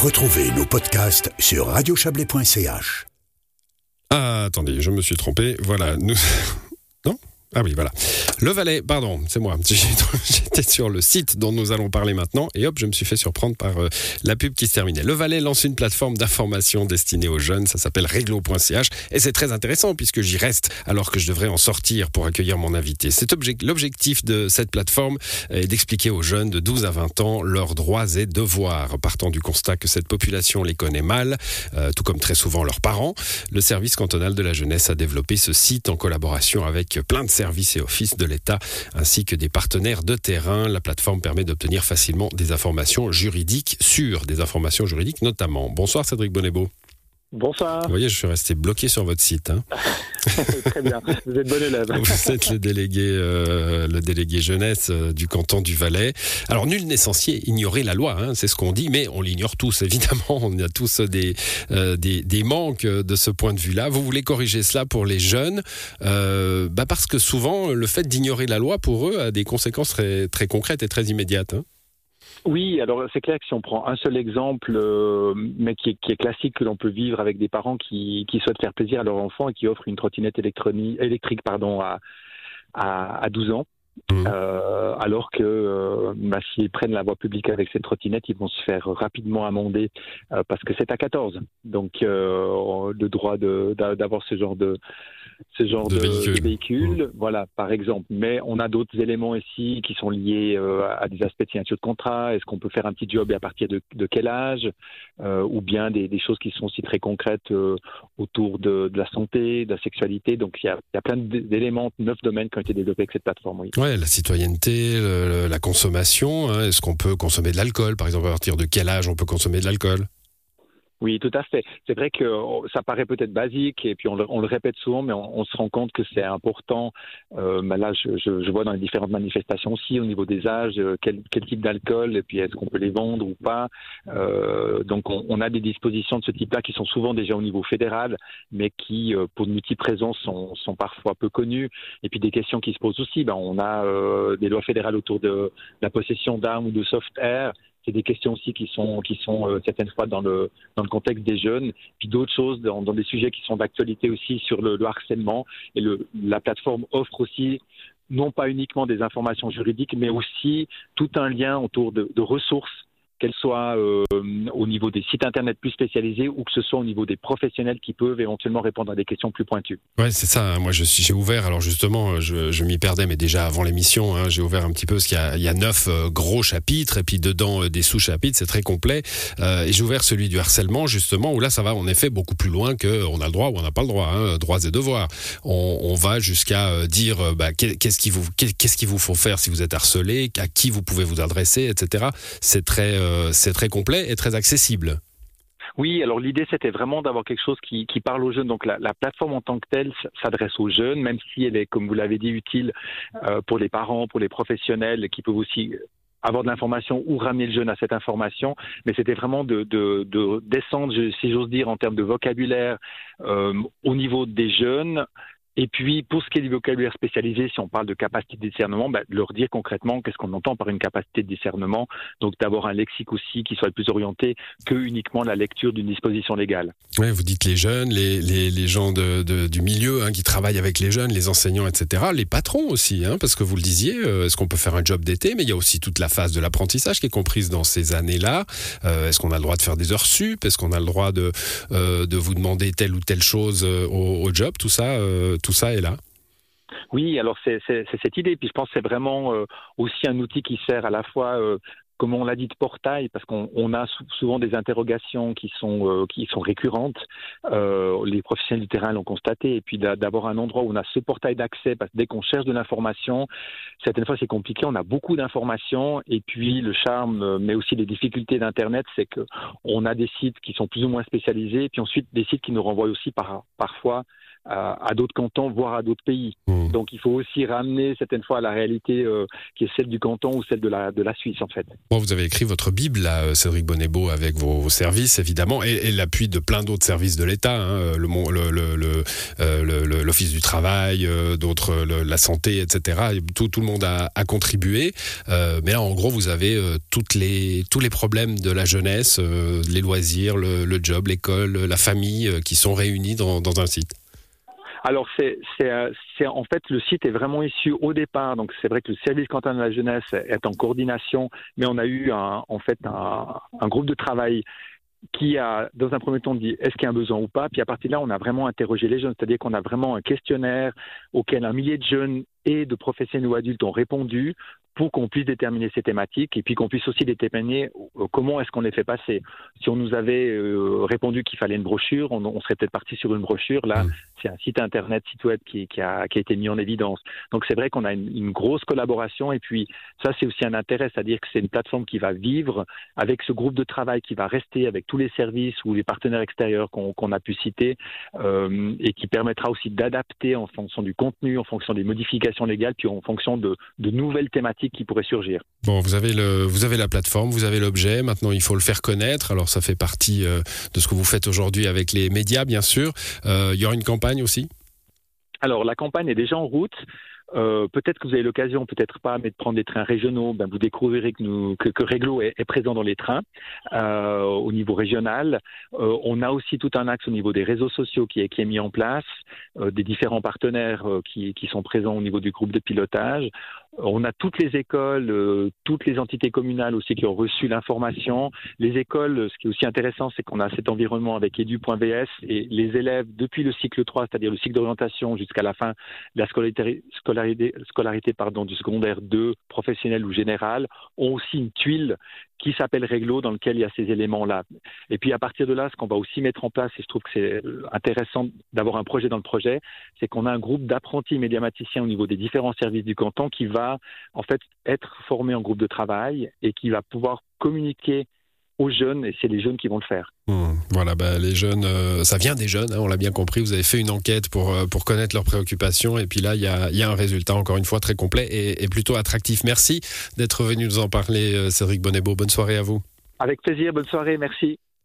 Retrouvez nos podcasts sur radiochablais.ch. Ah, attendez, je me suis trompé. Voilà, nous. Ah oui, voilà. Le Valais, pardon, c'est moi. J'étais sur le site dont nous allons parler maintenant et hop, je me suis fait surprendre par euh, la pub qui se terminait. Le Valais lance une plateforme d'information destinée aux jeunes. Ça s'appelle réglo.ch et c'est très intéressant puisque j'y reste alors que je devrais en sortir pour accueillir mon invité. C'est l'objectif de cette plateforme est d'expliquer aux jeunes de 12 à 20 ans leurs droits et devoirs. Partant du constat que cette population les connaît mal, euh, tout comme très souvent leurs parents, le service cantonal de la jeunesse a développé ce site en collaboration avec plein de services et offices de l'État ainsi que des partenaires de terrain. La plateforme permet d'obtenir facilement des informations juridiques sur des informations juridiques notamment. Bonsoir Cédric Bonnebeau. Bonsoir. Vous voyez, je suis resté bloqué sur votre site. Hein. Très bien, vous êtes bon élève. Vous êtes le délégué, euh, le délégué jeunesse euh, du canton du Valais. Alors, nul n'est censé ignorer la loi, hein, c'est ce qu'on dit, mais on l'ignore tous, évidemment. On a tous des, euh, des, des, manques de ce point de vue-là. Vous voulez corriger cela pour les jeunes, bah parce que souvent, le fait d'ignorer la loi, pour eux, a des conséquences très, très concrètes et très immédiates. Hein. Oui, alors c'est clair que si on prend un seul exemple, euh, mais qui est, classique, que l'on peut vivre avec des parents qui, souhaitent faire plaisir à leur enfant et qui offrent une trottinette électrique pardon, à, à, 12 ans. Mmh. Euh, alors que euh, bah, s'ils prennent la voie publique avec cette trottinette, ils vont se faire rapidement amender parce que c'est à 14. Donc le droit d'avoir ce genre de, ce genre de, véhicule. Mmh. voilà, par exemple. Mais on a d'autres éléments ici qui sont liés euh, à des aspects de signature de contrat. Est-ce qu'on peut faire un petit job et à partir de, quel âge euh, Ou bien des, choses qui sont aussi très concrètes euh, autour de, la santé, de la sexualité. Donc il y a, plein d'éléments, neuf domaines qui ont été développés avec cette plateforme. Oui. Ouais, la citoyenneté, la consommation. Hein. Est-ce qu'on peut consommer de l'alcool Par exemple, à partir de quel âge on peut consommer de l'alcool? Oui, tout à fait. C'est vrai que ça paraît peut-être basique et puis on le, on le, répète souvent, mais on, se rend compte que c'est important. Euh, là, je, je, je, vois dans les différentes manifestations aussi au niveau des âges, euh, quel, quel type d'alcool et puis est-ce qu'on peut les vendre ou pas. Euh, donc on, on, a des dispositions de ce type-là qui sont souvent déjà au niveau fédéral, mais qui, euh, pour de multiples raisons, sont, sont, parfois peu connues. Et puis des questions qui se posent aussi. Ben, on a euh, des lois fédérales autour de la possession d'armes ou de soft air des questions aussi qui sont qui sont euh, certaines fois dans le dans le contexte des jeunes, puis d'autres choses dans, des sujets qui sont d'actualité aussi sur le, le harcèlement. Et le, la plateforme offre aussi non pas uniquement des informations juridiques, mais aussi tout un lien autour de ressources qu'elles soient euh, au niveau des sites internet plus spécialisés ou que ce soit au niveau des professionnels qui peuvent éventuellement répondre à des questions plus pointues. Ouais, c'est ça. Hein. Moi, je suis, j'ai ouvert. Alors justement, je, je m'y perdais, mais déjà avant l'émission, hein, j'ai ouvert un petit peu parce qu'il y a, neuf euh, gros chapitres et puis dedans euh, des sous-chapitres. C'est très complet. Euh, et j'ai ouvert celui du harcèlement justement où là, ça va en effet beaucoup plus loin que on a le droit ou on n'a pas le droit. Hein, droits et devoirs. On, va jusqu'à dire bah, qu'est-ce qui vous qu'est-ce qu'il vous faut faire si vous êtes harcelé, à qui vous pouvez vous adresser, etc. C'est très euh, c'est très complet et très accessible. Oui, alors l'idée c'était vraiment d'avoir quelque chose qui, parle aux jeunes. Donc la, plateforme en tant que telle s'adresse aux jeunes, même si elle est, comme vous l'avez dit, utile euh, pour les parents, pour les professionnels qui peuvent aussi avoir de l'information ou ramener le jeune à cette information, mais c'était vraiment de, descendre, si j'ose dire, en termes de vocabulaire euh, au niveau des jeunes, et puis, pour ce qui est du vocabulaire spécialisé, si on parle de capacité de discernement, bah, leur dire concrètement qu'est-ce qu'on entend par une capacité de discernement. Donc, d'avoir un lexique aussi qui soit plus orienté que uniquement la lecture d'une disposition légale. Oui, vous dites les jeunes, les, gens du milieu hein, qui travaillent avec les jeunes, les enseignants, etc. Les patrons aussi, hein, parce que vous le disiez, euh, est-ce qu'on peut faire un job d'été? Mais il y a aussi toute la phase de l'apprentissage qui est comprise dans ces années-là. Euh, est-ce qu'on a le droit de faire des heures sup? Est-ce qu'on a le droit de, euh, de vous demander telle ou telle chose euh, au, au, job? Tout ça, tout ça est là. Oui, alors c'est cette idée. Puis je pense que c'est vraiment euh, aussi un outil qui sert à la fois euh, comme on l'a dit, de portail, parce qu'on a souvent des interrogations qui sont, euh, qui sont récurrentes. Les professionnels du terrain l'ont constaté. Et puis d'avoir un endroit où on a ce portail d'accès, parce que dès qu'on cherche de l'information, certaines fois c'est compliqué, on a beaucoup d'informations. Et puis le charme, mais aussi les difficultés d'Internet, c'est qu'on a des sites qui sont plus ou moins spécialisés, et puis ensuite des sites qui nous renvoient aussi par, parfois à, d'autres cantons, voire à d'autres pays. Mmh. Donc il faut aussi ramener certaines fois à la réalité euh, qui est celle du canton ou celle de la, de la Suisse en fait. Bon, vous avez écrit votre Bible, là, euh, Cédric Bonnebeau, avec vos, services évidemment, et, l'appui de plein d'autres services de l'État, hein, le, le, l'Office du travail, d'autres, la santé, etc. Tout, tout le monde a, a contribué. mais là, en gros, vous avez toutes les, tous les problèmes de la jeunesse, les loisirs, le, job, l'école, la famille qui sont réunis dans, dans un site. Alors, c'est, euh, c'est, en fait, le site est vraiment issu au départ. Donc, c'est vrai que le service canton de la jeunesse est en coordination, mais on a eu un, en fait un, un groupe de travail qui a, dans un premier temps, dit est-ce qu'il y a un besoin ou pas? Puis à partir de là, on a vraiment interrogé les jeunes, c'est-à-dire qu'on a vraiment un questionnaire auquel un millier de jeunes et de professionnels ou adultes ont répondu pour qu'on puisse déterminer ces thématiques et puis qu'on puisse aussi déterminer euh, comment est-ce qu'on les fait passer. Si on nous avait euh, répondu qu'il fallait une brochure, on, serait peut-être parti sur une brochure. Là, mm. C'est un site internet, site web qui, a, été mis en évidence. Donc c'est vrai qu'on a une, grosse collaboration et puis ça c'est aussi un intérêt, c'est-à-dire que c'est une plateforme qui va vivre avec ce groupe de travail qui va rester avec tous les services ou les partenaires extérieurs qu'on a pu citer euh, et qui permettra aussi d'adapter en fonction du contenu, en fonction des modifications légales, puis en fonction de nouvelles thématiques qui pourrait surgir. Bon, vous avez, le, vous avez la plateforme, vous avez l'objet, maintenant il faut le faire connaître. Alors ça fait partie euh, de ce que vous faites aujourd'hui avec les médias, bien sûr. Euh, il y aura une campagne aussi? Alors la campagne est déjà en route. Euh, peut-être que vous avez l'occasion, peut-être pas, mais de prendre des trains régionaux. Ben, vous découvrirez que, que, que Réglo est, présent dans les trains euh, au niveau régional. Euh, on a aussi tout un axe au niveau des réseaux sociaux qui est, qui est mis en place, des différents partenaires qui, qui, sont présents au niveau du groupe de pilotage. On a toutes les écoles, euh, toutes les entités communales aussi qui ont reçu l'information. Les écoles, ce qui est aussi intéressant, c'est qu'on a cet environnement avec edu.vs et les élèves depuis le cycle 3, c'est-à-dire le cycle d'orientation jusqu'à la fin de la scolarité, scolarité, scolarité pardon, du secondaire 2, professionnel ou général, ont aussi une tuile qui s'appelle Réglo, dans lequel il y a ces éléments-là. Et puis à partir de là, ce qu'on va aussi mettre en place, et je trouve que c'est intéressant d'avoir un projet dans le projet, c'est qu'on a un groupe d'apprentis médiamaticiens au niveau des différents services du canton qui va en fait être formé en groupe de travail et qui va pouvoir communiquer aux jeunes, et c'est les jeunes qui vont le faire. Hmm. voilà, bah, les jeunes, euh, ça vient des jeunes, hein, on l'a bien compris. Vous avez fait une enquête pour, euh, pour connaître leurs préoccupations, et puis là, il y a, y a, un résultat, encore une fois, très complet et, et plutôt attractif. Merci d'être venu nous en parler, euh, Cédric Bonnebeau. Bonne soirée à vous. Avec plaisir, bonne soirée, merci.